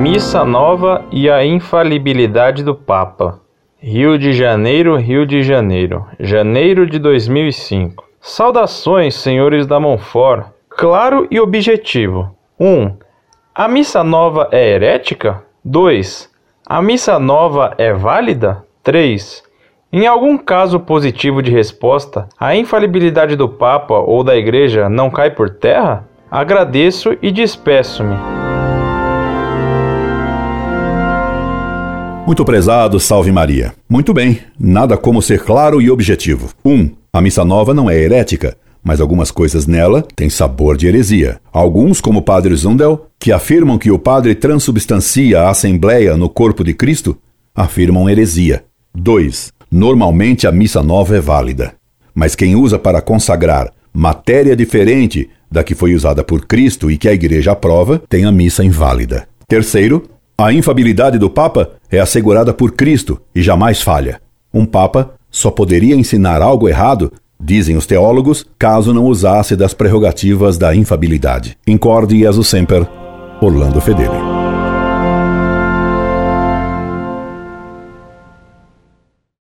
Missa Nova e a infalibilidade do Papa. Rio de Janeiro, Rio de Janeiro, janeiro de 2005. Saudações, senhores da Monfort. Claro e objetivo. 1. Um, a missa nova é herética? 2. A missa nova é válida? 3. Em algum caso positivo de resposta, a infalibilidade do Papa ou da Igreja não cai por terra? Agradeço e despeço-me. Muito prezado, salve Maria. Muito bem, nada como ser claro e objetivo. 1. Um, a missa nova não é herética, mas algumas coisas nela têm sabor de heresia. Alguns, como o padre Zundel, que afirmam que o padre transubstancia a Assembleia no corpo de Cristo, afirmam heresia. 2. Normalmente a missa nova é válida, mas quem usa para consagrar matéria diferente da que foi usada por Cristo e que a Igreja aprova, tem a missa inválida. Terceiro, a infabilidade do Papa é assegurada por Cristo e jamais falha. Um Papa só poderia ensinar algo errado, dizem os teólogos, caso não usasse das prerrogativas da infabilidade. Incorde Jesus Semper, Orlando Fedeli.